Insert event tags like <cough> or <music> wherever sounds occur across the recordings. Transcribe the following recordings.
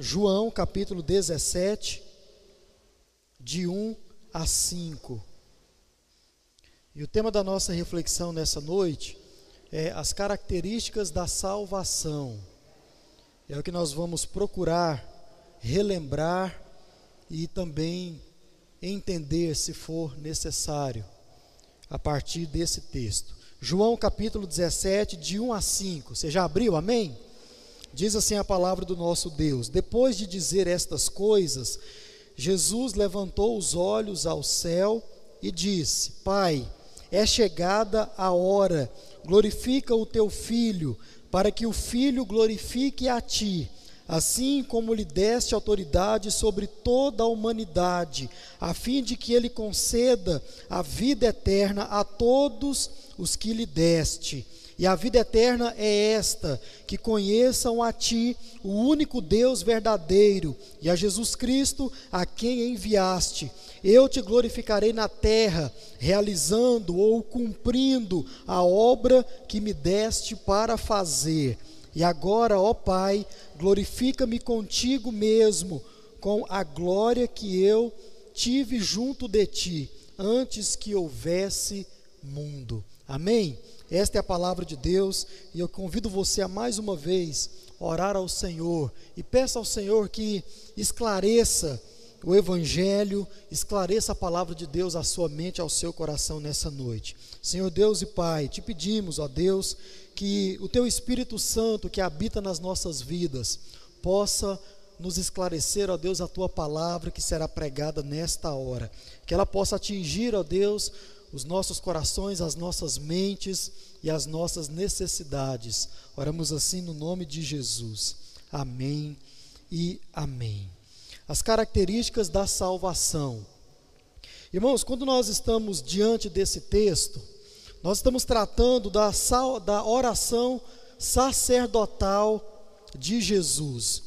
João capítulo 17, de 1 a 5. E o tema da nossa reflexão nessa noite é as características da salvação. É o que nós vamos procurar relembrar e também entender, se for necessário, a partir desse texto. João capítulo 17, de 1 a 5. Você já abriu, amém? Diz assim a palavra do nosso Deus: Depois de dizer estas coisas, Jesus levantou os olhos ao céu e disse: Pai, é chegada a hora, glorifica o teu filho, para que o filho glorifique a ti assim como lhe deste autoridade sobre toda a humanidade, a fim de que ele conceda a vida eterna a todos os que lhe deste. E a vida eterna é esta: que conheçam a Ti, o único Deus verdadeiro, e a Jesus Cristo, a quem enviaste. Eu te glorificarei na terra, realizando ou cumprindo a obra que me deste para fazer. E agora, ó Pai, glorifica-me contigo mesmo, com a glória que eu tive junto de ti, antes que houvesse mundo. Amém? Esta é a palavra de Deus e eu convido você a mais uma vez orar ao Senhor e peça ao Senhor que esclareça o Evangelho, esclareça a palavra de Deus à sua mente, ao seu coração nessa noite. Senhor Deus e Pai, te pedimos, ó Deus, que o Teu Espírito Santo que habita nas nossas vidas possa nos esclarecer, ó Deus, a Tua palavra que será pregada nesta hora. Que ela possa atingir, ó Deus, os nossos corações, as nossas mentes e as nossas necessidades. Oramos assim no nome de Jesus. Amém e amém. As características da salvação. Irmãos, quando nós estamos diante desse texto, nós estamos tratando da, da oração sacerdotal de Jesus.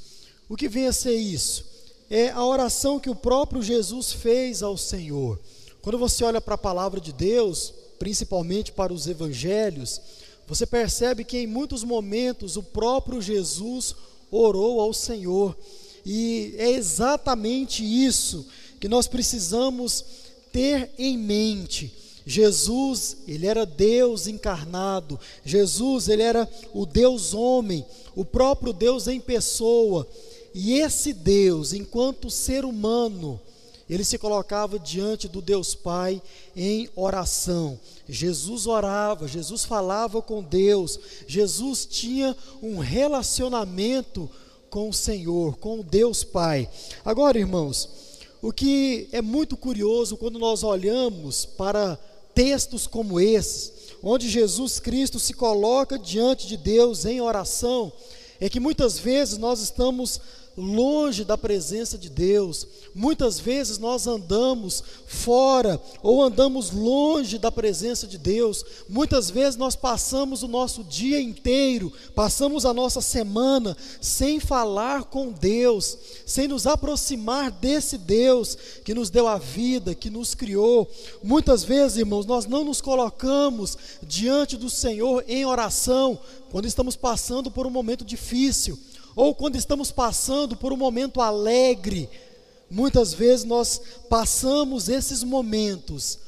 O que vem a ser isso? É a oração que o próprio Jesus fez ao Senhor. Quando você olha para a palavra de Deus, principalmente para os evangelhos, você percebe que em muitos momentos o próprio Jesus orou ao Senhor. E é exatamente isso que nós precisamos ter em mente. Jesus, ele era Deus encarnado. Jesus, ele era o Deus homem, o próprio Deus em pessoa. E esse Deus, enquanto ser humano, ele se colocava diante do Deus Pai em oração. Jesus orava, Jesus falava com Deus, Jesus tinha um relacionamento com o Senhor, com o Deus Pai. Agora, irmãos, o que é muito curioso quando nós olhamos para textos como esses, onde Jesus Cristo se coloca diante de Deus em oração, é que muitas vezes nós estamos longe da presença de Deus. Muitas vezes nós andamos fora ou andamos longe da presença de Deus. Muitas vezes nós passamos o nosso dia inteiro, passamos a nossa semana sem falar com Deus, sem nos aproximar desse Deus que nos deu a vida, que nos criou. Muitas vezes, irmãos, nós não nos colocamos diante do Senhor em oração quando estamos passando por um momento difícil ou quando estamos passando por um momento alegre, muitas vezes nós passamos esses momentos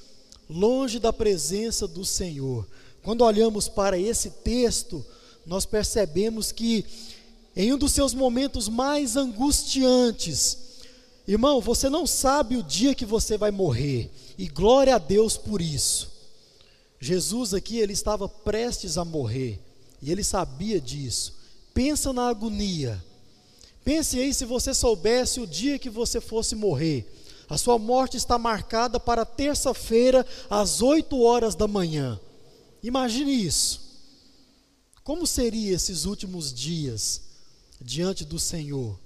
longe da presença do Senhor. Quando olhamos para esse texto, nós percebemos que em um dos seus momentos mais angustiantes, irmão, você não sabe o dia que você vai morrer, e glória a Deus por isso. Jesus aqui, ele estava prestes a morrer, e ele sabia disso. Pensa na agonia. Pense aí se você soubesse o dia que você fosse morrer. A sua morte está marcada para terça-feira, às 8 horas da manhã. Imagine isso. Como seriam esses últimos dias diante do Senhor?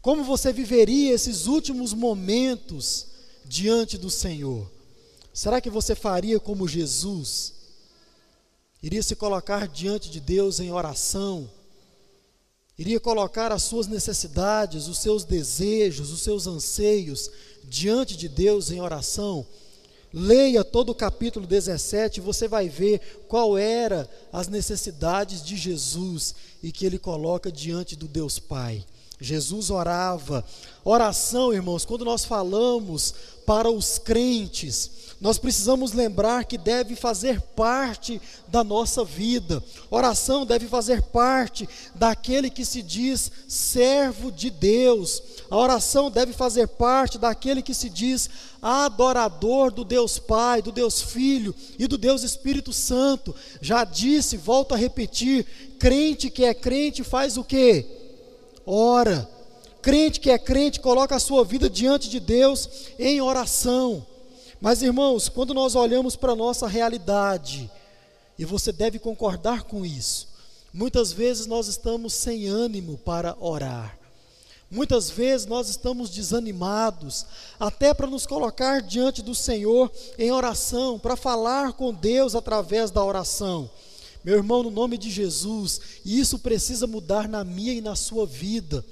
Como você viveria esses últimos momentos diante do Senhor? Será que você faria como Jesus? Iria se colocar diante de Deus em oração? Iria colocar as suas necessidades, os seus desejos, os seus anseios diante de Deus em oração. Leia todo o capítulo 17, você vai ver qual era as necessidades de Jesus e que ele coloca diante do Deus Pai. Jesus orava. Oração, irmãos, quando nós falamos para os crentes, nós precisamos lembrar que deve fazer parte da nossa vida. Oração deve fazer parte daquele que se diz servo de Deus. A oração deve fazer parte daquele que se diz adorador do Deus Pai, do Deus Filho e do Deus Espírito Santo. Já disse, volto a repetir, crente que é crente faz o quê? Ora. Crente que é crente coloca a sua vida diante de Deus em oração. Mas, irmãos, quando nós olhamos para a nossa realidade, e você deve concordar com isso, muitas vezes nós estamos sem ânimo para orar. Muitas vezes nós estamos desanimados, até para nos colocar diante do Senhor em oração, para falar com Deus através da oração. Meu irmão, no nome de Jesus, isso precisa mudar na minha e na sua vida.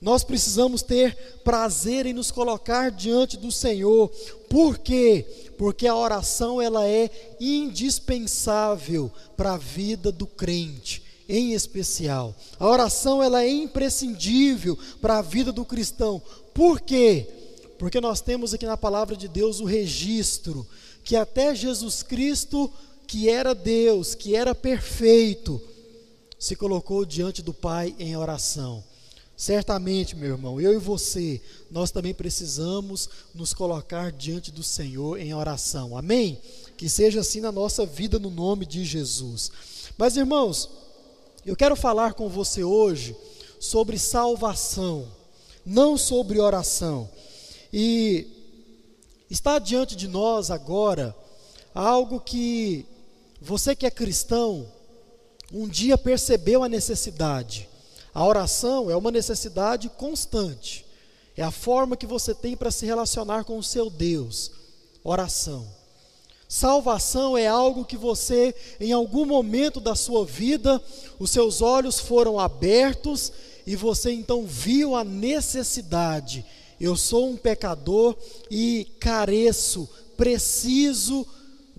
Nós precisamos ter prazer em nos colocar diante do Senhor. Por quê? Porque a oração ela é indispensável para a vida do crente, em especial. A oração ela é imprescindível para a vida do cristão. Por quê? Porque nós temos aqui na palavra de Deus o registro que até Jesus Cristo, que era Deus, que era perfeito, se colocou diante do Pai em oração. Certamente, meu irmão, eu e você, nós também precisamos nos colocar diante do Senhor em oração. Amém? Que seja assim na nossa vida no nome de Jesus. Mas, irmãos, eu quero falar com você hoje sobre salvação, não sobre oração. E está diante de nós agora algo que você que é cristão um dia percebeu a necessidade a oração é uma necessidade constante. É a forma que você tem para se relacionar com o seu Deus. Oração. Salvação é algo que você, em algum momento da sua vida, os seus olhos foram abertos e você então viu a necessidade. Eu sou um pecador e careço, preciso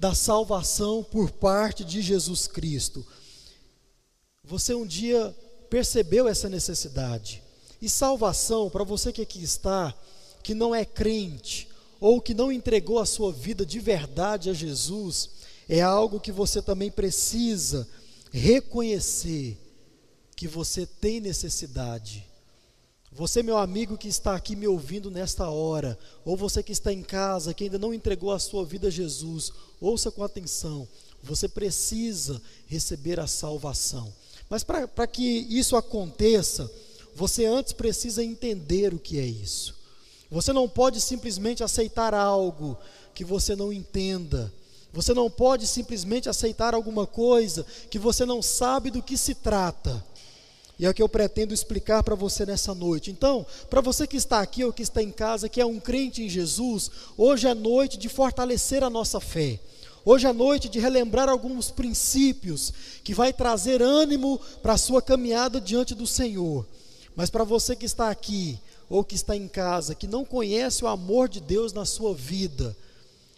da salvação por parte de Jesus Cristo. Você um dia percebeu essa necessidade. E salvação, para você que aqui está, que não é crente, ou que não entregou a sua vida de verdade a Jesus, é algo que você também precisa reconhecer que você tem necessidade. Você, meu amigo que está aqui me ouvindo nesta hora, ou você que está em casa, que ainda não entregou a sua vida a Jesus, ouça com atenção. Você precisa receber a salvação. Mas para que isso aconteça, você antes precisa entender o que é isso. Você não pode simplesmente aceitar algo que você não entenda. Você não pode simplesmente aceitar alguma coisa que você não sabe do que se trata. E é o que eu pretendo explicar para você nessa noite. Então, para você que está aqui ou que está em casa, que é um crente em Jesus, hoje é noite de fortalecer a nossa fé. Hoje à noite de relembrar alguns princípios que vai trazer ânimo para a sua caminhada diante do Senhor. Mas para você que está aqui ou que está em casa, que não conhece o amor de Deus na sua vida,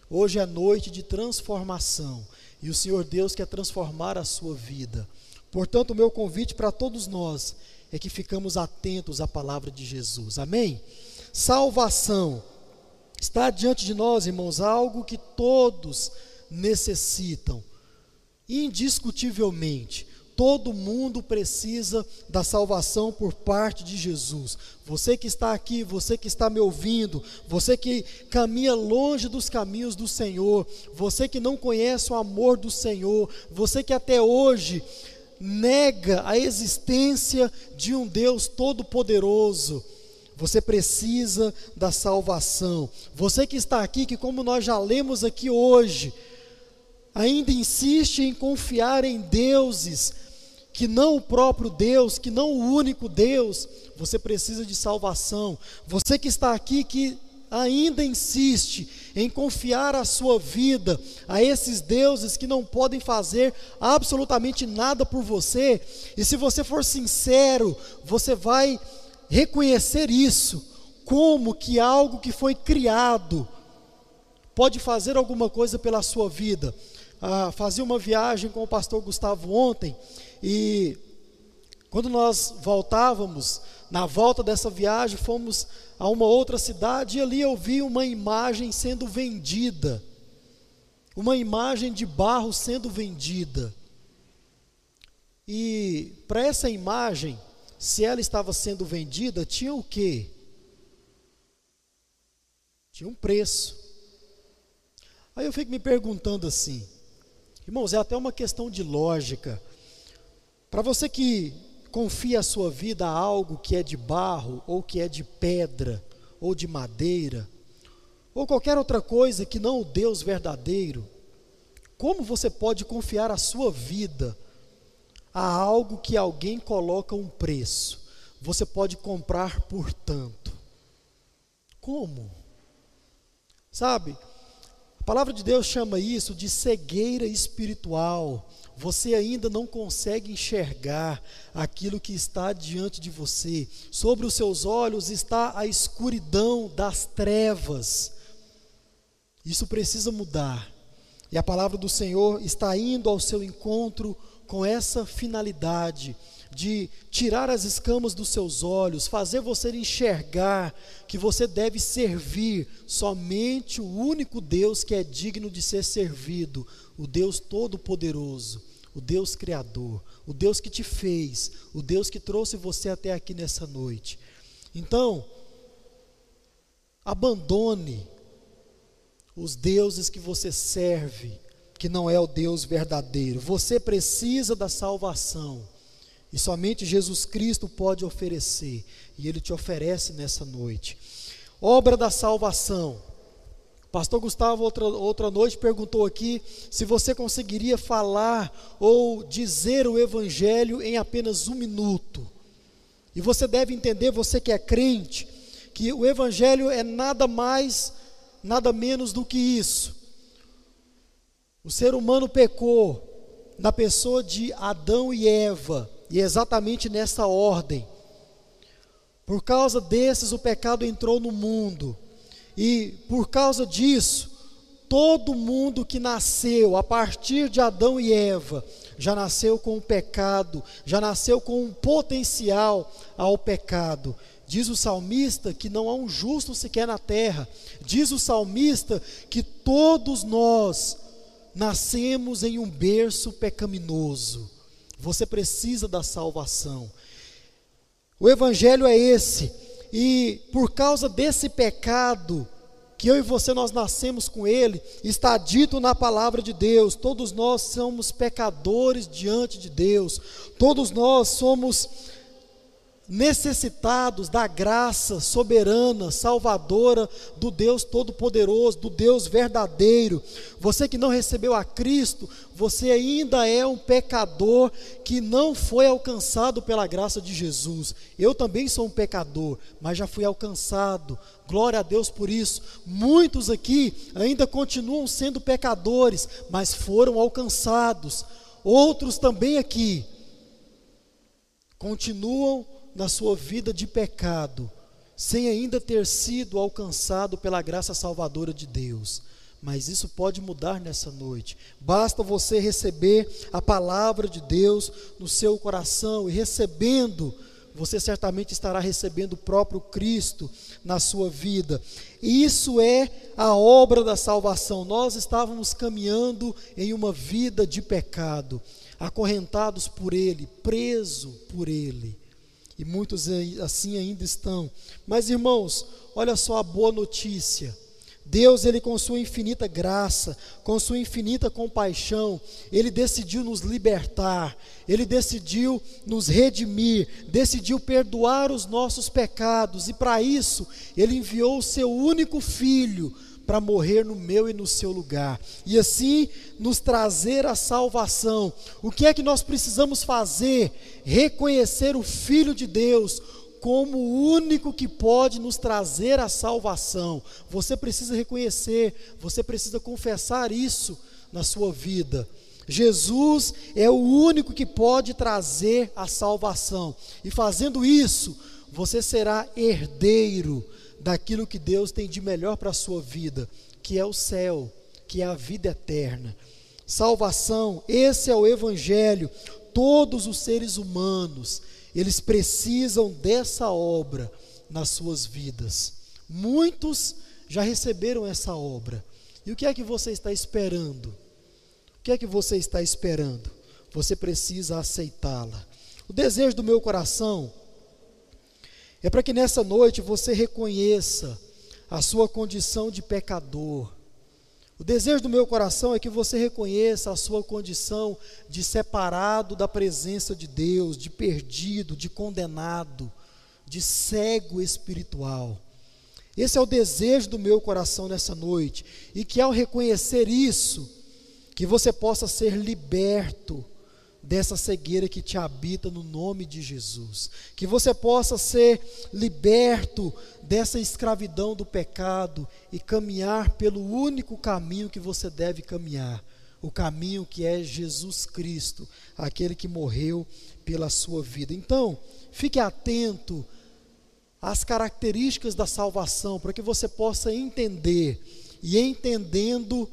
hoje é noite de transformação e o Senhor Deus quer transformar a sua vida. Portanto, o meu convite para todos nós é que ficamos atentos à palavra de Jesus. Amém? Salvação está diante de nós, irmãos, algo que todos necessitam. Indiscutivelmente, todo mundo precisa da salvação por parte de Jesus. Você que está aqui, você que está me ouvindo, você que caminha longe dos caminhos do Senhor, você que não conhece o amor do Senhor, você que até hoje nega a existência de um Deus todo-poderoso. Você precisa da salvação. Você que está aqui, que como nós já lemos aqui hoje, ainda insiste em confiar em deuses que não o próprio Deus, que não o único Deus, você precisa de salvação. Você que está aqui que ainda insiste em confiar a sua vida a esses deuses que não podem fazer absolutamente nada por você, e se você for sincero, você vai reconhecer isso como que algo que foi criado pode fazer alguma coisa pela sua vida. Ah, fazia uma viagem com o pastor Gustavo ontem e quando nós voltávamos Na volta dessa viagem, fomos a uma outra cidade e ali eu vi uma imagem sendo vendida. Uma imagem de barro sendo vendida. E para essa imagem, se ela estava sendo vendida, tinha o quê? Tinha um preço. Aí eu fico me perguntando assim, irmãos, é até uma questão de lógica. Para você que confia a sua vida a algo que é de barro, ou que é de pedra, ou de madeira, ou qualquer outra coisa que não o Deus verdadeiro, como você pode confiar a sua vida a algo que alguém coloca um preço. Você pode comprar por tanto. Como? Sabe? A palavra de Deus chama isso de cegueira espiritual. Você ainda não consegue enxergar aquilo que está diante de você. Sobre os seus olhos está a escuridão das trevas. Isso precisa mudar. E a palavra do Senhor está indo ao seu encontro com essa finalidade de tirar as escamas dos seus olhos, fazer você enxergar que você deve servir somente o único Deus que é digno de ser servido, o Deus Todo-Poderoso, o Deus Criador, o Deus que te fez, o Deus que trouxe você até aqui nessa noite. Então, abandone os deuses que você serve, que não é o Deus verdadeiro. Você precisa da salvação. E somente Jesus Cristo pode oferecer. E Ele te oferece nessa noite. Obra da salvação. Pastor Gustavo, outra, outra noite, perguntou aqui se você conseguiria falar ou dizer o Evangelho em apenas um minuto. E você deve entender, você que é crente, que o Evangelho é nada mais, nada menos do que isso. O ser humano pecou na pessoa de Adão e Eva, e exatamente nessa ordem. Por causa desses, o pecado entrou no mundo, e por causa disso, todo mundo que nasceu a partir de Adão e Eva já nasceu com o pecado, já nasceu com um potencial ao pecado. Diz o salmista que não há um justo sequer na terra. Diz o salmista que todos nós nascemos em um berço pecaminoso. Você precisa da salvação. O evangelho é esse. E por causa desse pecado que eu e você nós nascemos com ele, está dito na palavra de Deus, todos nós somos pecadores diante de Deus. Todos nós somos necessitados da graça soberana, salvadora do Deus Todo-Poderoso, do Deus verdadeiro. Você que não recebeu a Cristo, você ainda é um pecador que não foi alcançado pela graça de Jesus. Eu também sou um pecador, mas já fui alcançado. Glória a Deus por isso. Muitos aqui ainda continuam sendo pecadores, mas foram alcançados. Outros também aqui continuam na sua vida de pecado, sem ainda ter sido alcançado pela graça salvadora de Deus. Mas isso pode mudar nessa noite. Basta você receber a palavra de Deus no seu coração e recebendo, você certamente estará recebendo o próprio Cristo na sua vida. Isso é a obra da salvação. Nós estávamos caminhando em uma vida de pecado, acorrentados por Ele, preso por Ele e muitos assim ainda estão. Mas irmãos, olha só a boa notícia. Deus, ele com sua infinita graça, com sua infinita compaixão, ele decidiu nos libertar, ele decidiu nos redimir, decidiu perdoar os nossos pecados, e para isso, ele enviou o seu único filho para morrer no meu e no seu lugar, e assim nos trazer a salvação. O que é que nós precisamos fazer? Reconhecer o Filho de Deus como o único que pode nos trazer a salvação. Você precisa reconhecer, você precisa confessar isso na sua vida. Jesus é o único que pode trazer a salvação, e fazendo isso, você será herdeiro daquilo que Deus tem de melhor para a sua vida, que é o céu, que é a vida eterna. Salvação, esse é o Evangelho. Todos os seres humanos, eles precisam dessa obra nas suas vidas. Muitos já receberam essa obra. E o que é que você está esperando? O que é que você está esperando? Você precisa aceitá-la. O desejo do meu coração é para que nessa noite você reconheça a sua condição de pecador. O desejo do meu coração é que você reconheça a sua condição de separado da presença de Deus, de perdido, de condenado, de cego espiritual. Esse é o desejo do meu coração nessa noite, e que ao reconhecer isso, que você possa ser liberto dessa cegueira que te habita no nome de Jesus. Que você possa ser liberto dessa escravidão do pecado e caminhar pelo único caminho que você deve caminhar, o caminho que é Jesus Cristo, aquele que morreu pela sua vida. Então, fique atento às características da salvação, para que você possa entender e entendendo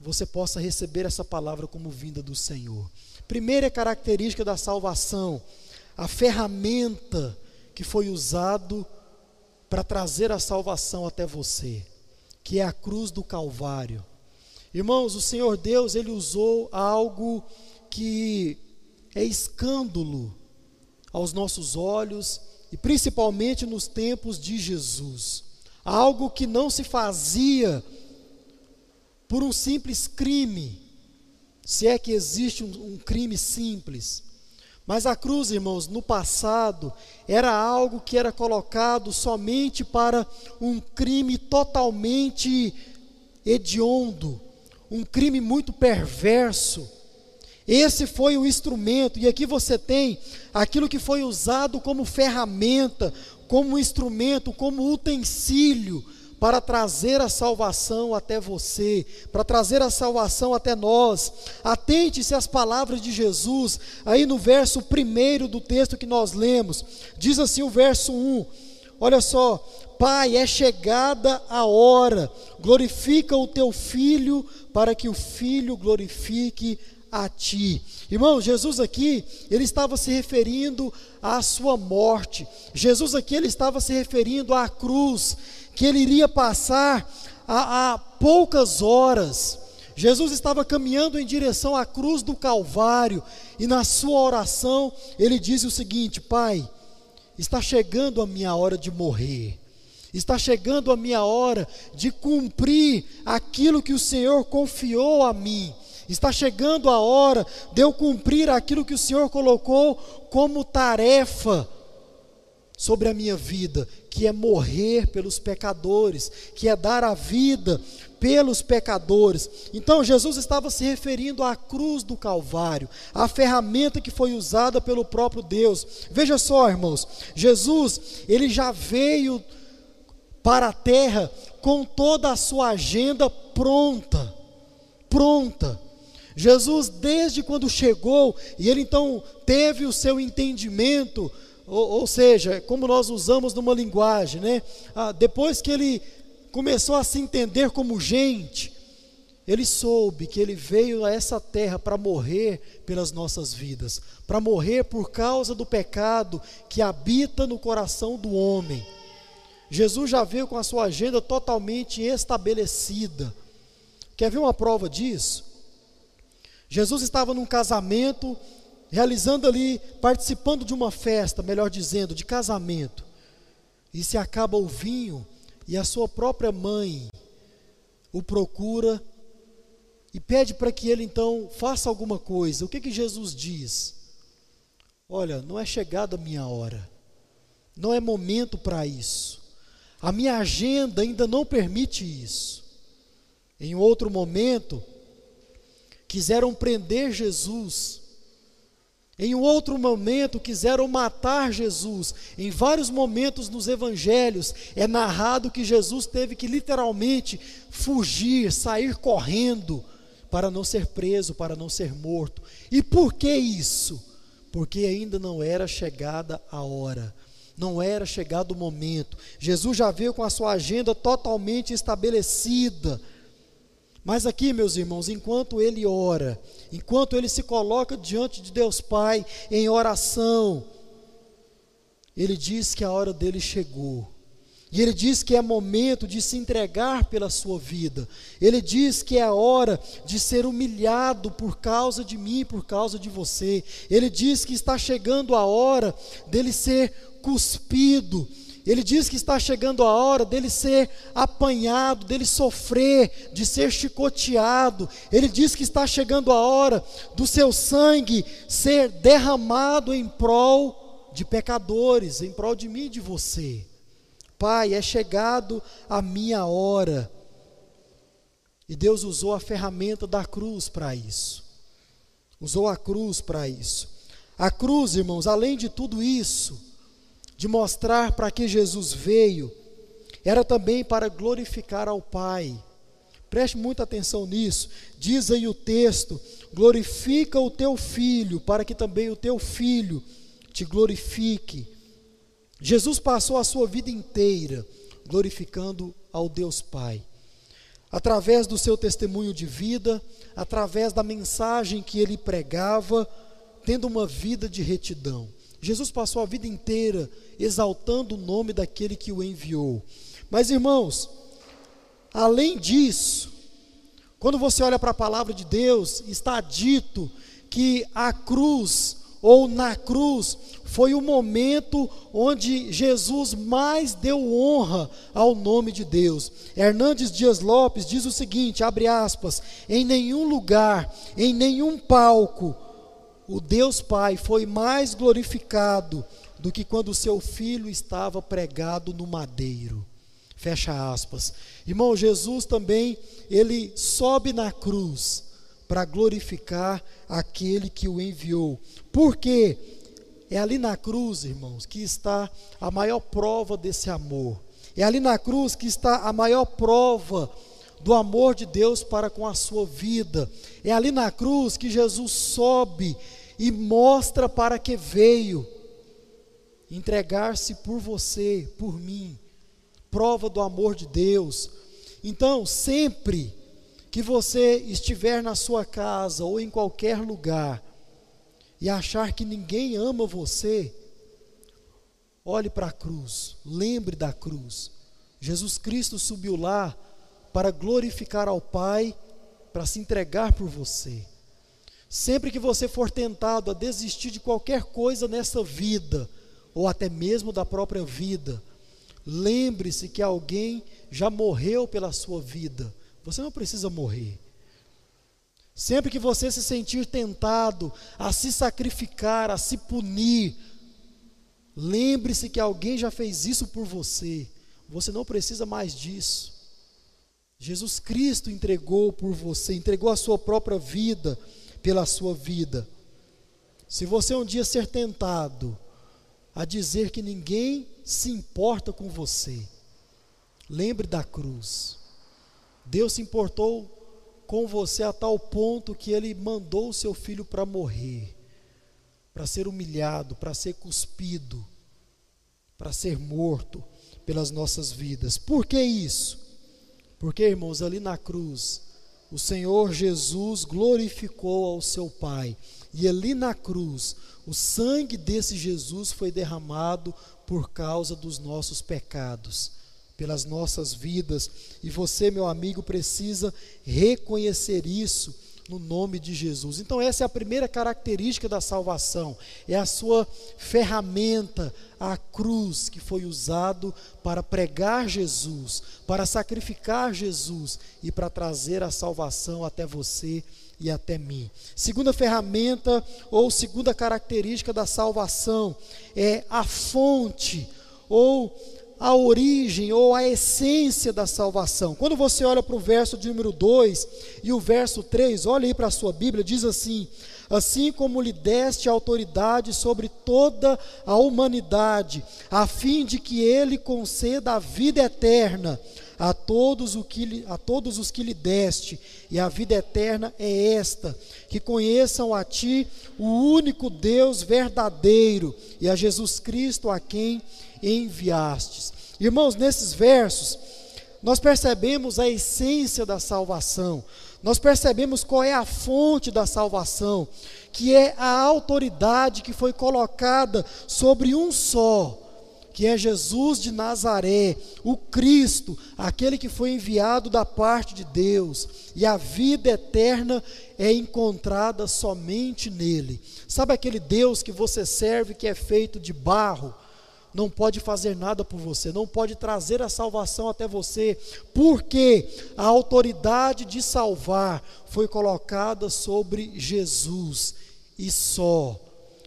você possa receber essa palavra como vinda do Senhor. Primeira característica da salvação, a ferramenta que foi usado para trazer a salvação até você, que é a cruz do Calvário. Irmãos, o Senhor Deus, ele usou algo que é escândalo aos nossos olhos e principalmente nos tempos de Jesus. Algo que não se fazia por um simples crime, se é que existe um, um crime simples. Mas a cruz, irmãos, no passado, era algo que era colocado somente para um crime totalmente hediondo, um crime muito perverso. Esse foi o instrumento, e aqui você tem aquilo que foi usado como ferramenta, como instrumento, como utensílio para trazer a salvação até você, para trazer a salvação até nós. Atente-se às palavras de Jesus, aí no verso primeiro do texto que nós lemos, diz assim o verso 1: olha só, Pai, é chegada a hora, glorifica o teu filho, para que o filho glorifique a ti. Irmão, Jesus aqui, ele estava se referindo à sua morte. Jesus aqui, ele estava se referindo à cruz que ele iria passar a, a poucas horas. Jesus estava caminhando em direção à cruz do Calvário e na sua oração ele diz o seguinte: Pai, está chegando a minha hora de morrer. Está chegando a minha hora de cumprir aquilo que o Senhor confiou a mim. Está chegando a hora de eu cumprir aquilo que o Senhor colocou como tarefa sobre a minha vida, que é morrer pelos pecadores, que é dar a vida pelos pecadores. Então Jesus estava se referindo à cruz do Calvário, a ferramenta que foi usada pelo próprio Deus. Veja só, irmãos, Jesus, ele já veio para a terra com toda a sua agenda pronta. Pronta. Jesus, desde quando chegou, e ele então teve o seu entendimento ou, ou seja, como nós usamos numa linguagem, né? Ah, depois que ele começou a se entender como gente, ele soube que ele veio a essa terra para morrer pelas nossas vidas, para morrer por causa do pecado que habita no coração do homem. Jesus já veio com a sua agenda totalmente estabelecida. Quer ver uma prova disso? Jesus estava num casamento realizando ali, participando de uma festa, melhor dizendo, de casamento, e se acaba o vinho, e a sua própria mãe o procura e pede para que ele então faça alguma coisa. O que que Jesus diz? Olha, não é chegada a minha hora, não é momento para isso, a minha agenda ainda não permite isso. Em outro momento, quiseram prender Jesus em um outro momento quiseram matar Jesus. Em vários momentos nos evangelhos é narrado que Jesus teve que literalmente fugir, sair correndo para não ser preso, para não ser morto. E por que isso? Porque ainda não era chegada a hora. Não era chegado o momento. Jesus já veio com a sua agenda totalmente estabelecida mas aqui, meus irmãos, enquanto ele ora, enquanto ele se coloca diante de Deus Pai em oração, ele diz que a hora dele chegou. E ele diz que é momento de se entregar pela sua vida. Ele diz que é a hora de ser humilhado por causa de mim, por causa de você. Ele diz que está chegando a hora dele ser cuspido. Ele diz que está chegando a hora dele ser apanhado, dele sofrer, de ser chicoteado. Ele diz que está chegando a hora do seu sangue ser derramado em prol de pecadores, em prol de mim e de você. Pai, é chegado a minha hora. E Deus usou a ferramenta da cruz para isso. Usou a cruz para isso. A cruz, irmãos, além de tudo isso, de mostrar para que Jesus veio, era também para glorificar ao Pai. Preste muita atenção nisso. Diz aí o texto: glorifica o teu filho, para que também o teu filho te glorifique. Jesus passou a sua vida inteira glorificando ao Deus Pai. Através do seu testemunho de vida, através da mensagem que ele pregava, tendo uma vida de retidão. Jesus passou a vida inteira exaltando o nome daquele que o enviou. Mas irmãos, além disso, quando você olha para a palavra de Deus, está dito que a cruz ou na cruz, foi o momento onde Jesus mais deu honra ao nome de Deus. Hernandes Dias Lopes diz o seguinte, abre aspas, em nenhum lugar, em nenhum palco, o Deus Pai foi mais glorificado do que quando seu filho estava pregado no madeiro. Fecha aspas. Irmão, Jesus também, ele sobe na cruz para glorificar aquele que o enviou. Porque é ali na cruz, irmãos, que está a maior prova desse amor. É ali na cruz que está a maior prova do amor de Deus para com a sua vida. É ali na cruz que Jesus sobe e mostra para que veio entregar-se por você, por mim. Prova do amor de Deus. Então, sempre que você estiver na sua casa ou em qualquer lugar e achar que ninguém ama você, olhe para a cruz, lembre da cruz. Jesus Cristo subiu lá para glorificar ao Pai, para se entregar por você. Sempre que você for tentado a desistir de qualquer coisa nessa vida, ou até mesmo da própria vida, lembre-se que alguém já morreu pela sua vida você não precisa morrer. Sempre que você se sentir tentado a se sacrificar, a se punir, lembre-se que alguém já fez isso por você. Você não precisa mais disso. Jesus Cristo entregou por você, entregou a sua própria vida pela sua vida. Se você um dia ser tentado a dizer que ninguém se importa com você, lembre da cruz. Deus se importou com você a tal ponto que ele mandou o seu filho para morrer, para ser humilhado, para ser cuspido, para ser morto pelas nossas vidas. Por que isso? Porque, irmãos, ali na cruz, o Senhor Jesus glorificou ao seu Pai, e ali na cruz, o sangue desse Jesus foi derramado por causa dos nossos pecados pelas nossas vidas. E você, meu amigo, precisa reconhecer isso no nome de Jesus. Então, essa é a primeira característica da salvação: é a sua ferramenta, a cruz que foi usado para pregar Jesus, para sacrificar Jesus e para trazer a salvação até você e até mim. Segunda ferramenta ou segunda característica da salvação é a fonte ou a origem ou a essência da salvação. Quando você olha para o verso de número 2 e o verso 3, olha aí para a sua Bíblia, diz assim: Assim como lhe deste autoridade sobre toda a humanidade, a fim de que ele conceda a vida eterna a todos, o que, a todos os que lhe deste, e a vida eterna é esta: que conheçam a Ti, o único Deus verdadeiro, e a Jesus Cristo a quem enviastes. Irmãos, nesses versos, nós percebemos a essência da salvação, nós percebemos qual é a fonte da salvação, que é a autoridade que foi colocada sobre um só, que é Jesus de Nazaré, o Cristo, aquele que foi enviado da parte de Deus, e a vida eterna é encontrada somente nele. Sabe aquele Deus que você serve que é feito de barro? Não pode fazer nada por você, não pode trazer a salvação até você, porque a autoridade de salvar foi colocada sobre Jesus e só.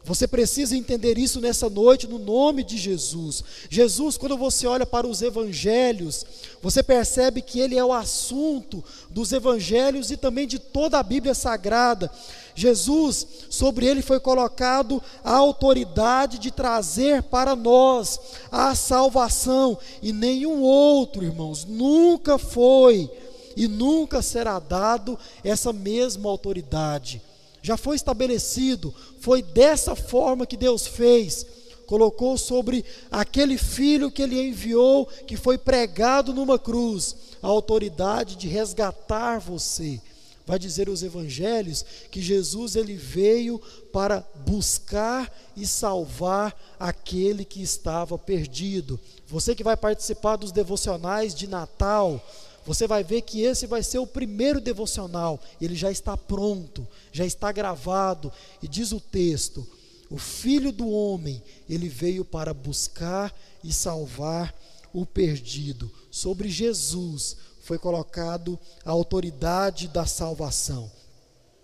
Você precisa entender isso nessa noite, no nome de Jesus. Jesus, quando você olha para os evangelhos, você percebe que ele é o assunto dos evangelhos e também de toda a Bíblia Sagrada. Jesus, sobre ele foi colocado a autoridade de trazer para nós a salvação, e nenhum outro, irmãos, nunca foi e nunca será dado essa mesma autoridade. Já foi estabelecido, foi dessa forma que Deus fez. Colocou sobre aquele filho que ele enviou, que foi pregado numa cruz, a autoridade de resgatar você vai dizer os evangelhos que Jesus ele veio para buscar e salvar aquele que estava perdido. Você que vai participar dos devocionais de Natal, você vai ver que esse vai ser o primeiro devocional. Ele já está pronto, já está gravado e diz o texto: o Filho do homem, ele veio para buscar e salvar o perdido. Sobre Jesus, foi colocado a autoridade da salvação.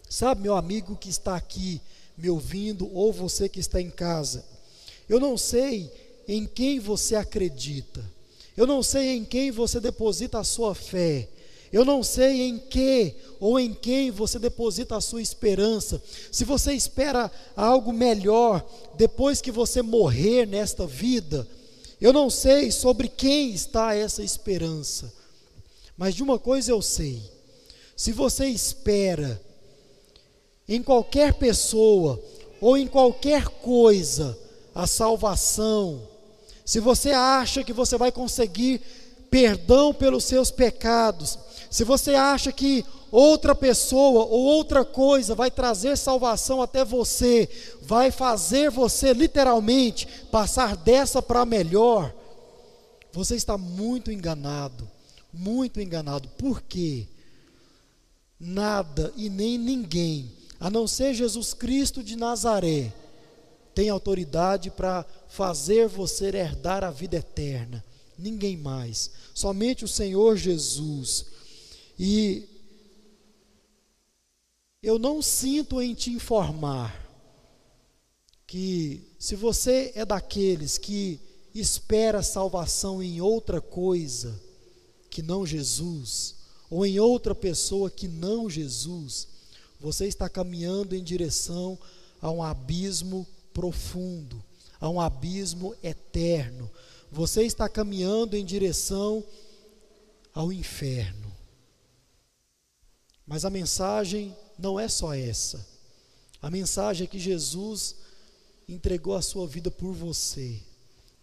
Sabe, meu amigo que está aqui me ouvindo, ou você que está em casa, eu não sei em quem você acredita, eu não sei em quem você deposita a sua fé, eu não sei em que ou em quem você deposita a sua esperança. Se você espera algo melhor depois que você morrer nesta vida, eu não sei sobre quem está essa esperança. Mas de uma coisa eu sei: se você espera em qualquer pessoa ou em qualquer coisa a salvação, se você acha que você vai conseguir perdão pelos seus pecados, se você acha que outra pessoa ou outra coisa vai trazer salvação até você, vai fazer você literalmente passar dessa para melhor, você está muito enganado muito enganado. Por quê? Nada e nem ninguém, a não ser Jesus Cristo de Nazaré, tem autoridade para fazer você herdar a vida eterna. Ninguém mais, somente o Senhor Jesus. E eu não sinto em te informar que se você é daqueles que espera salvação em outra coisa, que não Jesus, ou em outra pessoa que não Jesus, você está caminhando em direção a um abismo profundo, a um abismo eterno. Você está caminhando em direção ao inferno. Mas a mensagem não é só essa. A mensagem é que Jesus entregou a sua vida por você.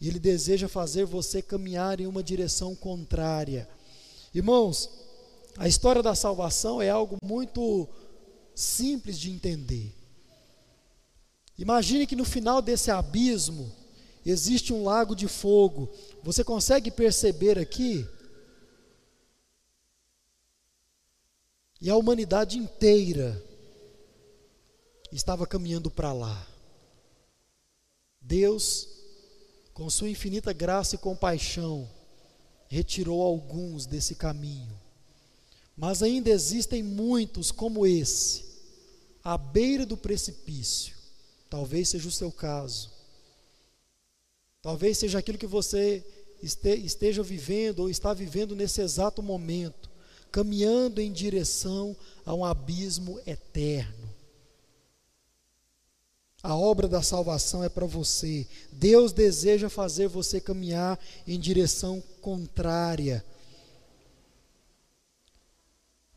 E Ele deseja fazer você caminhar em uma direção contrária Irmãos, a história da salvação é algo muito simples de entender. Imagine que no final desse abismo existe um lago de fogo. Você consegue perceber aqui? E a humanidade inteira estava caminhando para lá. Deus, com sua infinita graça e compaixão, retirou alguns desse caminho. Mas ainda existem muitos como esse, à beira do precipício. Talvez seja o seu caso. Talvez seja aquilo que você esteja vivendo ou está vivendo nesse exato momento, caminhando em direção a um abismo eterno. A obra da salvação é para você. Deus deseja fazer você caminhar em direção contrária.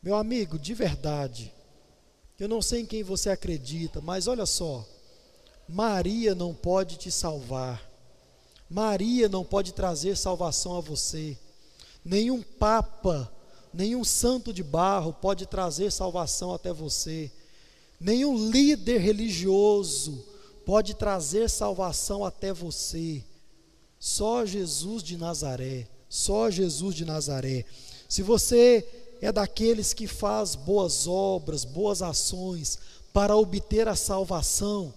Meu amigo, de verdade, eu não sei em quem você acredita, mas olha só, Maria não pode te salvar. Maria não pode trazer salvação a você. Nenhum papa, nenhum santo de barro pode trazer salvação até você. Nenhum líder religioso pode trazer salvação até você. Só Jesus de Nazaré, só Jesus de Nazaré. Se você é daqueles que faz boas obras, boas ações para obter a salvação,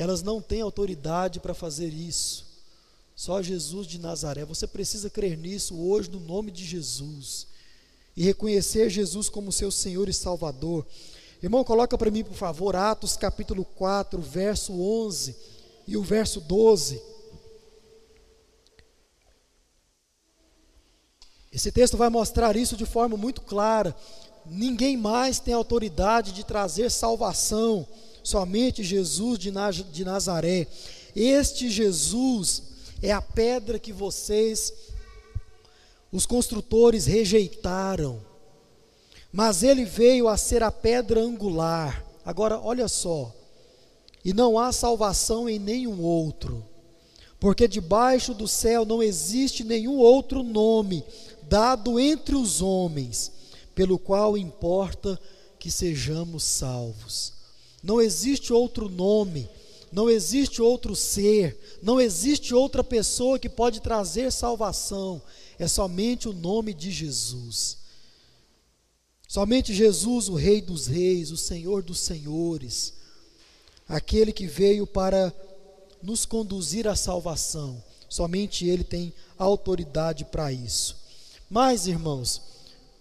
elas não têm autoridade para fazer isso. Só Jesus de Nazaré. Você precisa crer nisso hoje no nome de Jesus e reconhecer Jesus como seu Senhor e Salvador. Irmão, coloca para mim, por favor, Atos capítulo 4, verso 11 e o verso 12. Esse texto vai mostrar isso de forma muito clara. Ninguém mais tem autoridade de trazer salvação, somente Jesus de, Nazaré. Este Jesus é a pedra que vocês, os construtores, rejeitaram. Mas ele veio a ser a pedra angular. Agora, olha só. E não há salvação em nenhum outro, porque debaixo do céu não existe nenhum outro nome dado entre os homens, pelo qual importa que sejamos salvos. Não existe outro nome, não existe outro ser, não existe outra pessoa que pode trazer salvação, é somente o nome de Jesus. Somente Jesus, o Rei dos Reis, o Senhor dos Senhores, aquele que veio para nos conduzir à salvação, somente Ele tem autoridade para isso. Mas, irmãos,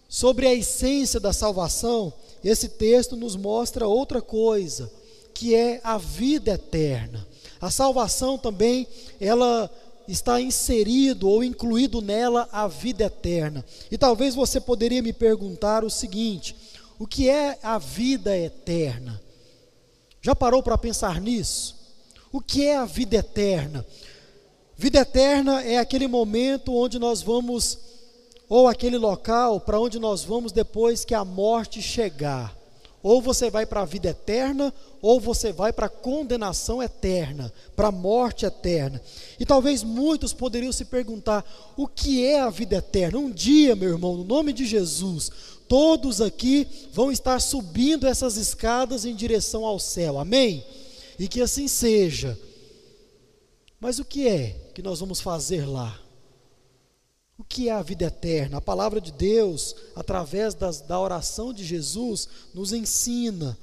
sobre a essência da salvação, esse texto nos mostra outra coisa, que é a vida eterna. A salvação também, ela está inserido ou incluído nela a vida eterna. E talvez você poderia me perguntar o seguinte: o que é a vida eterna? Já parou para pensar nisso? O que é a vida eterna? Vida eterna é aquele momento onde nós vamos ou aquele local para onde nós vamos depois que a morte chegar. Ou você vai para a vida eterna, ou você vai para a condenação eterna, para a morte eterna. E talvez muitos poderiam se perguntar: o que é a vida eterna? Um dia, meu irmão, no nome de Jesus, todos aqui vão estar subindo essas escadas em direção ao céu, amém? E que assim seja. Mas o que é que nós vamos fazer lá? O que é a vida eterna? A palavra de Deus, através das, da oração de Jesus, nos ensina.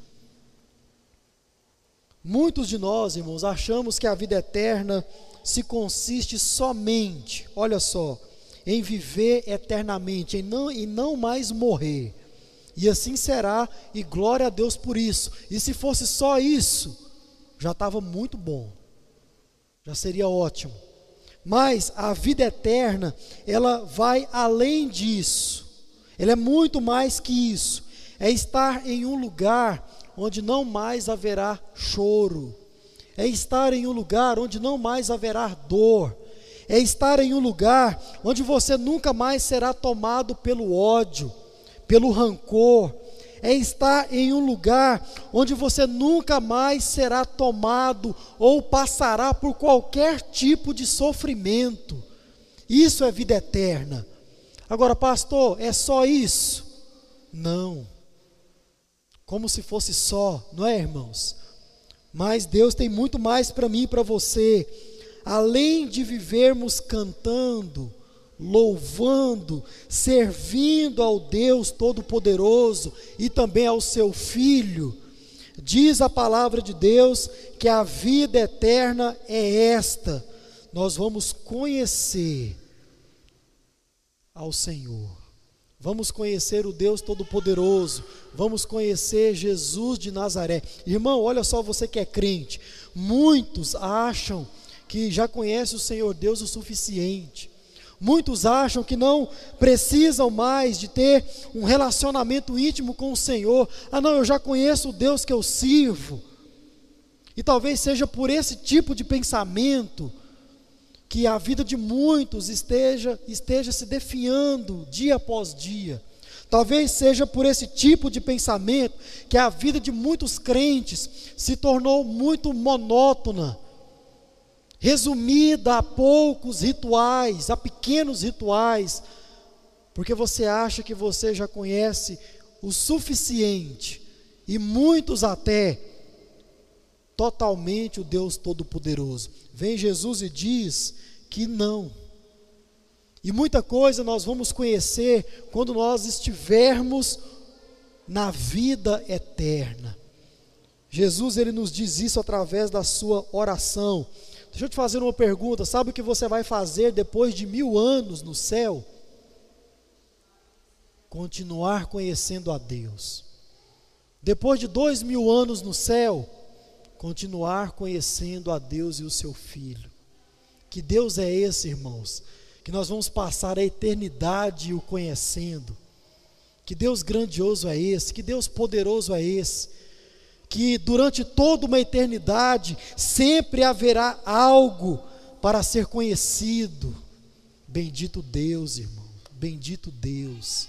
Muitos de nós, irmãos, achamos que a vida eterna se consiste somente, olha só, em viver eternamente, em não, em não mais morrer. E assim será, e glória a Deus por isso. E se fosse só isso, já estava muito bom, já seria ótimo. Mas a vida eterna, ela vai além disso. Ela é muito mais que isso. É estar em um lugar onde não mais haverá choro. É estar em um lugar onde não mais haverá dor. É estar em um lugar onde você nunca mais será tomado pelo ódio, pelo rancor, é estar em um lugar onde você nunca mais será tomado ou passará por qualquer tipo de sofrimento. Isso é vida eterna. Agora, pastor, é só isso? Não. Como se fosse só, não é, irmãos? Mas Deus tem muito mais para mim e para você. Além de vivermos cantando, louvando, servindo ao Deus Todo-Poderoso e também ao seu Filho. Diz a palavra de Deus que a vida eterna é esta: nós vamos conhecer ao Senhor. Vamos conhecer o Deus Todo-Poderoso, vamos conhecer Jesus de Nazaré. Irmão, olha só você que é crente. Muitos acham que já conhece o Senhor Deus o suficiente. Muitos acham que não precisam mais de ter um relacionamento íntimo com o Senhor. Ah, não, eu já conheço o Deus que eu sirvo. E talvez seja por esse tipo de pensamento que a vida de muitos esteja, esteja se definhando dia após dia. Talvez seja por esse tipo de pensamento que a vida de muitos crentes se tornou muito monótona resumida a poucos rituais, a pequenos rituais, porque você acha que você já conhece o suficiente, e muitos até totalmente o Deus Todo-Poderoso. Vem Jesus e diz que não. E muita coisa nós vamos conhecer quando nós estivermos na vida eterna. Jesus ele nos diz isso através da sua oração. Deixa eu te fazer uma pergunta: sabe o que você vai fazer depois de mil anos no céu? Continuar conhecendo a Deus. Depois de dois mil anos no céu, continuar conhecendo a Deus e o seu Filho. Que Deus é esse, irmãos? Que nós vamos passar a eternidade o conhecendo. Que Deus grandioso é esse? Que Deus poderoso é esse? Que durante toda uma eternidade sempre haverá algo para ser conhecido. Bendito Deus, irmão. Bendito Deus.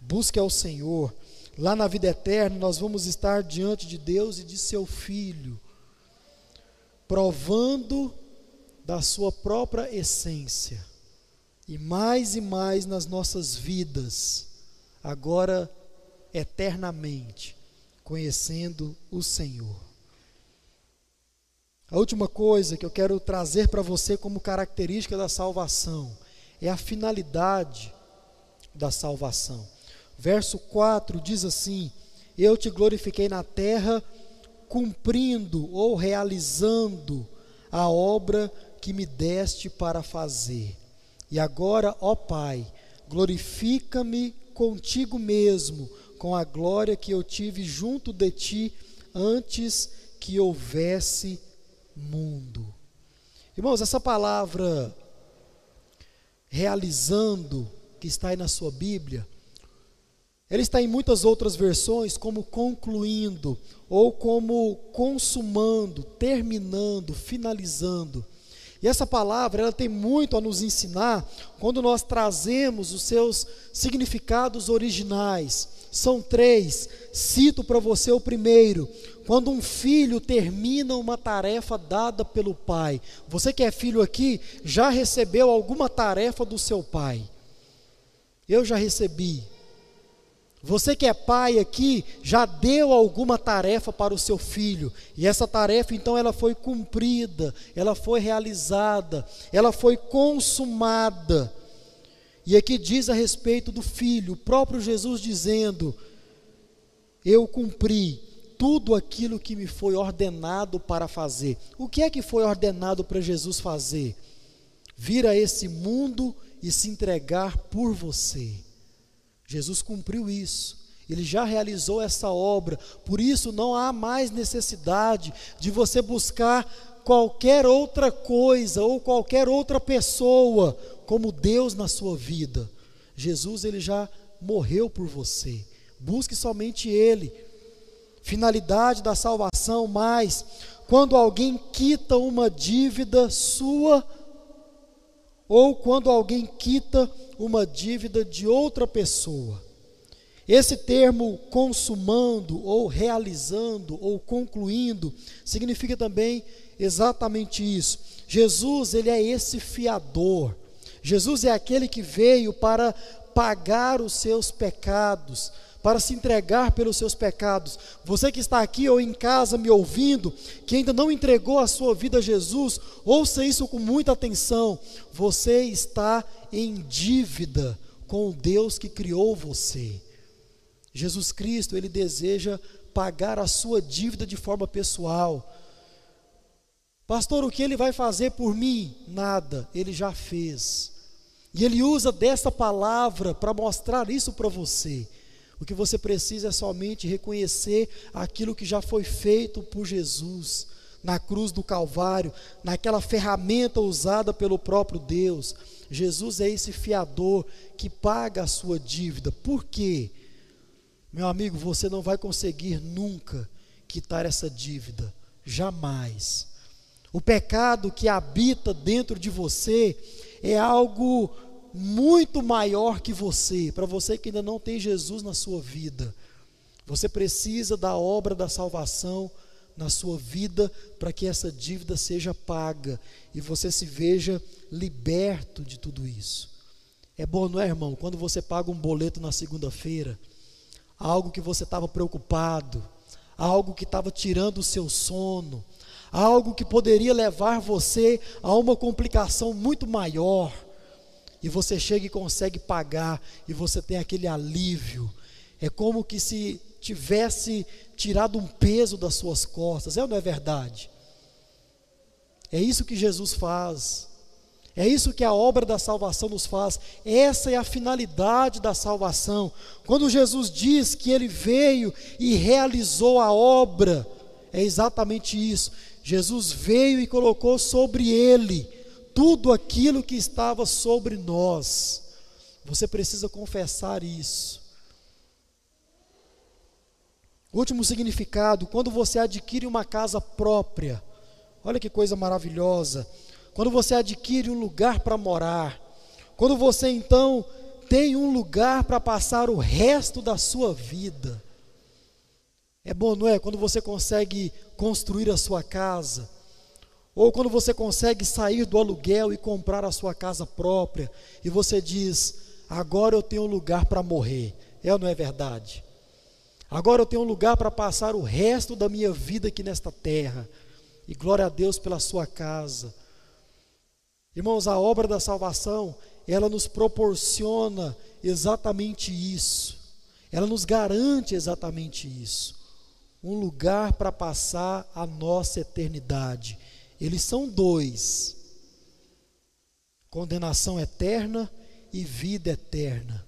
Busque ao Senhor. Lá na vida eterna, nós vamos estar diante de Deus e de seu Filho, provando da sua própria essência, e mais e mais nas nossas vidas, agora eternamente, conhecendo o Senhor. A última coisa que eu quero trazer para você como característica da salvação é a finalidade da salvação. Verso 4 diz assim: Eu te glorifiquei na terra, cumprindo ou realizando a obra que me deste para fazer. E agora, ó Pai, glorifica-me contigo mesmo, com a glória que eu tive junto de ti antes que houvesse mundo. Irmãos, essa palavra realizando, que está aí na sua Bíblia, ele está em muitas outras versões como concluindo, ou como consumando, terminando, finalizando. E essa palavra, ela tem muito a nos ensinar quando nós trazemos os seus significados originais. São três. Cito para você o primeiro. Quando um filho termina uma tarefa dada pelo pai. Você que é filho aqui, já recebeu alguma tarefa do seu pai? Eu já recebi. Você que é pai aqui, já deu alguma tarefa para o seu filho, e essa tarefa então ela foi cumprida, ela foi realizada, ela foi consumada. E aqui diz a respeito do filho, o próprio Jesus dizendo: Eu cumpri tudo aquilo que me foi ordenado para fazer. O que é que foi ordenado para Jesus fazer? Vir a esse mundo e se entregar por você. Jesus cumpriu isso. Ele já realizou essa obra, por isso não há mais necessidade de você buscar qualquer outra coisa ou qualquer outra pessoa como Deus na sua vida. Jesus ele já morreu por você. Busque somente ele. Finalidade da salvação, mais quando alguém quita uma dívida sua ou quando alguém quita uma dívida de outra pessoa. Esse termo consumando, ou realizando, ou concluindo, significa também exatamente isso. Jesus, ele é esse fiador. Jesus é aquele que veio para pagar os seus pecados, para se entregar pelos seus pecados. Você que está aqui ou em casa me ouvindo, que ainda não entregou a sua vida a Jesus, ouça isso com muita atenção. Você está em dívida com o Deus que criou você. Jesus Cristo, ele deseja pagar a sua dívida de forma pessoal. Pastor, o que ele vai fazer por mim? Nada, ele já fez. E ele usa dessa palavra para mostrar isso para você. O que você precisa é somente reconhecer aquilo que já foi feito por Jesus na cruz do Calvário, naquela ferramenta usada pelo próprio Deus. Jesus é esse fiador que paga a sua dívida. Por quê? Meu amigo, você não vai conseguir nunca quitar essa dívida, jamais. O pecado que habita dentro de você é algo muito maior que você, para você que ainda não tem Jesus na sua vida. Você precisa da obra da salvação na sua vida para que essa dívida seja paga e você se veja liberto de tudo isso. É bom, não é, irmão? Quando você paga um boleto na segunda-feira, algo que você estava preocupado, algo que estava tirando o seu sono, algo que poderia levar você a uma complicação muito maior, e você chega e consegue pagar, e você tem aquele alívio. É como que se tivesse tirado um peso das suas costas, é ou não é verdade? É isso que Jesus faz. É isso que a obra da salvação nos faz. Essa é a finalidade da salvação. Quando Jesus diz que ele veio e realizou a obra, é exatamente isso. Jesus veio e colocou sobre ele tudo aquilo que estava sobre nós. Você precisa confessar isso. Último significado: quando você adquire uma casa própria, olha que coisa maravilhosa quando você adquire um lugar para morar, quando você então tem um lugar para passar o resto da sua vida. É bom, não é? Quando você consegue construir a sua casa, ou quando você consegue sair do aluguel e comprar a sua casa própria, e você diz: agora eu tenho um lugar para morrer. É ou não é verdade? Agora eu tenho um lugar para passar o resto da minha vida aqui nesta terra. E glória a Deus pela sua casa. Irmãos, a obra da salvação, ela nos proporciona exatamente isso. Ela nos garante exatamente isso. Um lugar para passar a nossa eternidade. Eles são dois: condenação eterna e vida eterna.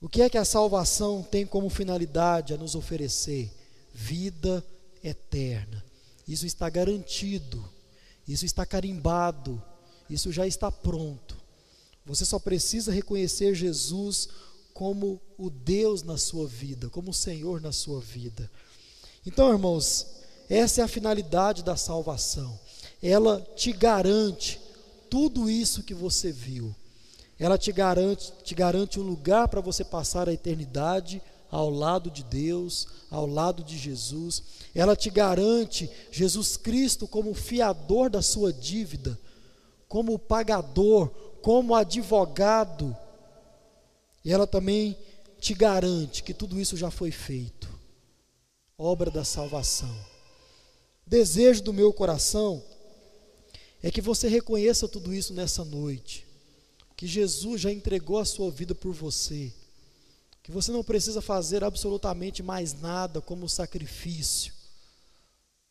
O que é que a salvação tem como finalidade a nos oferecer? Vida eterna. Isso está garantido, isso está carimbado isso já está pronto. Você só precisa reconhecer Jesus como o Deus na sua vida, como o Senhor na sua vida. Então, irmãos, essa é a finalidade da salvação. Ela te garante tudo isso que você viu. Ela te garante, te garante um lugar para você passar a eternidade ao lado de Deus, ao lado de Jesus. Ela te garante Jesus Cristo como fiador da sua dívida como pagador, como advogado. E ela também te garante que tudo isso já foi feito. Obra da salvação. Desejo do meu coração é que você reconheça tudo isso nessa noite. Que Jesus já entregou a sua vida por você. Que você não precisa fazer absolutamente mais nada como sacrifício.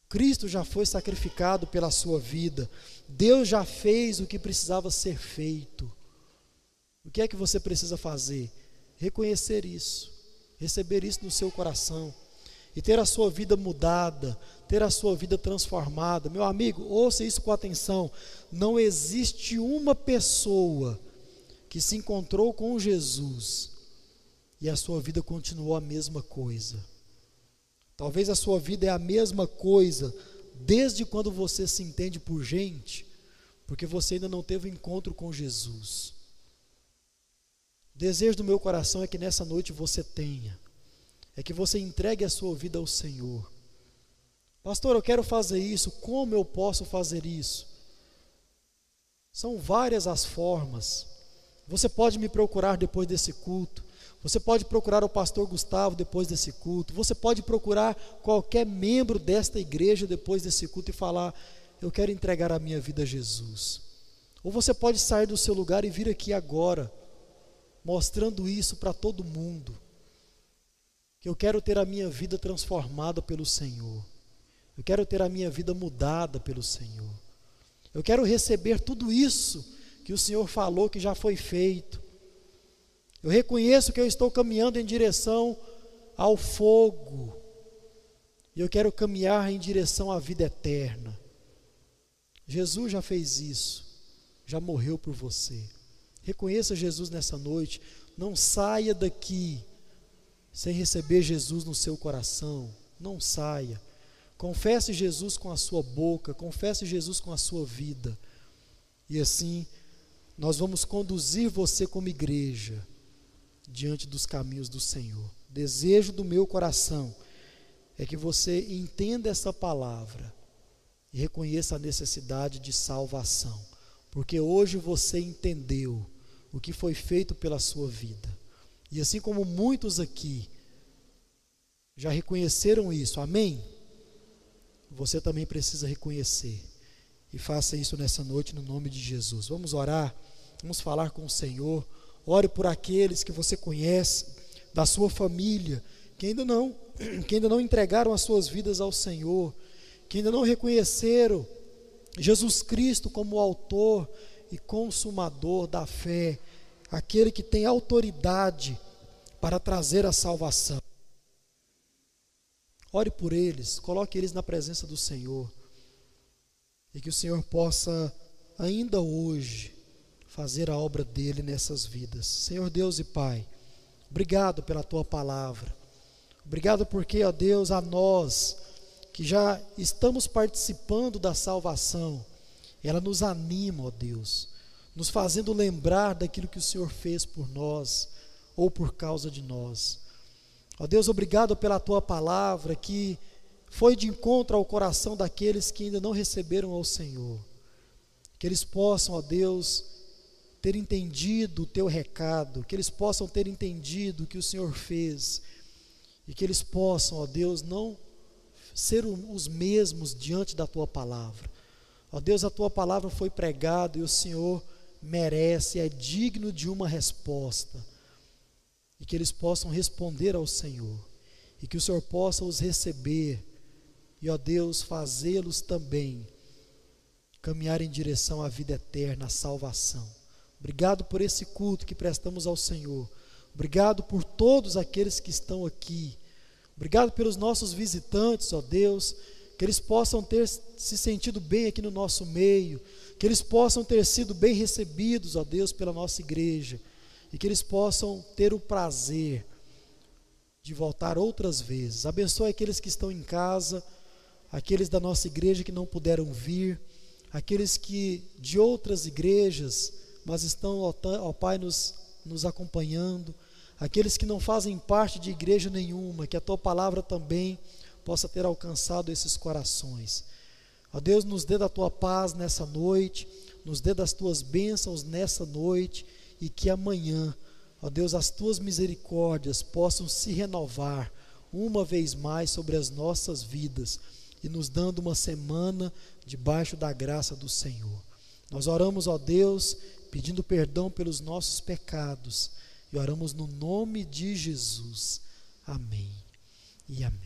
Cristo já foi sacrificado pela sua vida. Deus já fez o que precisava ser feito. O que é que você precisa fazer? Reconhecer isso, receber isso no seu coração e ter a sua vida mudada, ter a sua vida transformada. Meu amigo, ouça isso com atenção. Não existe uma pessoa que se encontrou com Jesus e a sua vida continuou a mesma coisa. Talvez a sua vida é a mesma coisa desde quando você se entende por gente, porque você ainda não teve um encontro com Jesus. O desejo do meu coração é que nessa noite você tenha, é que você entregue a sua vida ao Senhor. Pastor, eu quero fazer isso, como eu posso fazer isso? São várias as formas. Você pode me procurar depois desse culto. Você pode procurar o pastor Gustavo depois desse culto. Você pode procurar qualquer membro desta igreja depois desse culto e falar: Eu quero entregar a minha vida a Jesus. Ou você pode sair do seu lugar e vir aqui agora, mostrando isso para todo mundo. Que eu quero ter a minha vida transformada pelo Senhor. Eu quero ter a minha vida mudada pelo Senhor. Eu quero receber tudo isso que o Senhor falou que já foi feito. Eu reconheço que eu estou caminhando em direção ao fogo. E eu quero caminhar em direção à vida eterna. Jesus já fez isso. Já morreu por você. Reconheça Jesus nessa noite. Não saia daqui sem receber Jesus no seu coração. Não saia. Confesse Jesus com a sua boca, confesse Jesus com a sua vida. E assim, nós vamos conduzir você como igreja diante dos caminhos do Senhor. Desejo do meu coração é que você entenda essa palavra e reconheça a necessidade de salvação, porque hoje você entendeu o que foi feito pela sua vida. E assim como muitos aqui já reconheceram isso, amém? você também precisa reconhecer. E faça isso nessa noite no nome de Jesus. Vamos orar, vamos falar com o Senhor. Ore por aqueles que você conhece, da sua família, que ainda não, <clears throat> que ainda não entregaram as suas vidas ao Senhor, que ainda não reconheceram Jesus Cristo como autor e consumador da fé, aquele que tem autoridade para trazer a salvação. Ore por eles, coloque eles na presença do Senhor. E que o Senhor possa, ainda hoje, fazer a obra dele nessas vidas. Senhor Deus e Pai, obrigado pela tua palavra. Obrigado porque, ó Deus, a nós que já estamos participando da salvação, ela nos anima, ó Deus, nos fazendo lembrar daquilo que o Senhor fez por nós ou por causa de nós. Ó Deus, obrigado pela tua palavra que foi de encontro ao coração daqueles que ainda não receberam ao Senhor. Que eles possam, ó Deus, ter entendido o teu recado, que eles possam ter entendido o que o Senhor fez e que eles possam, ó Deus, não ser os mesmos diante da tua palavra. Ó Deus, a tua palavra foi pregada e o Senhor merece, é digno de uma resposta e que eles possam responder ao Senhor, e que o Senhor possa os receber, e ó Deus, fazê-los também caminhar em direção à vida eterna, à salvação. Obrigado por esse culto que prestamos ao Senhor. Obrigado por todos aqueles que estão aqui. Obrigado pelos nossos visitantes, ó Deus, que eles possam ter se sentido bem aqui no nosso meio, que eles possam ter sido bem recebidos, ó Deus, pela nossa igreja e que eles possam ter o prazer de voltar outras vezes. Abençoe aqueles que estão em casa, aqueles da nossa igreja que não puderam vir, aqueles que de outras igrejas, mas estão, ó Pai, nos, nos acompanhando, aqueles que não fazem parte de igreja nenhuma, que a tua palavra também possa ter alcançado esses corações. Ó Deus, nos dê da tua paz nessa noite, nos dê das tuas bênçãos nessa noite e que amanhã, ó Deus, as tuas misericórdias possam se renovar uma vez mais sobre as nossas vidas e nos dando uma semana debaixo da graça do Senhor. Nós oramos, ó Deus, pedindo perdão pelos nossos pecados e oramos no nome de Jesus. Amém e amém.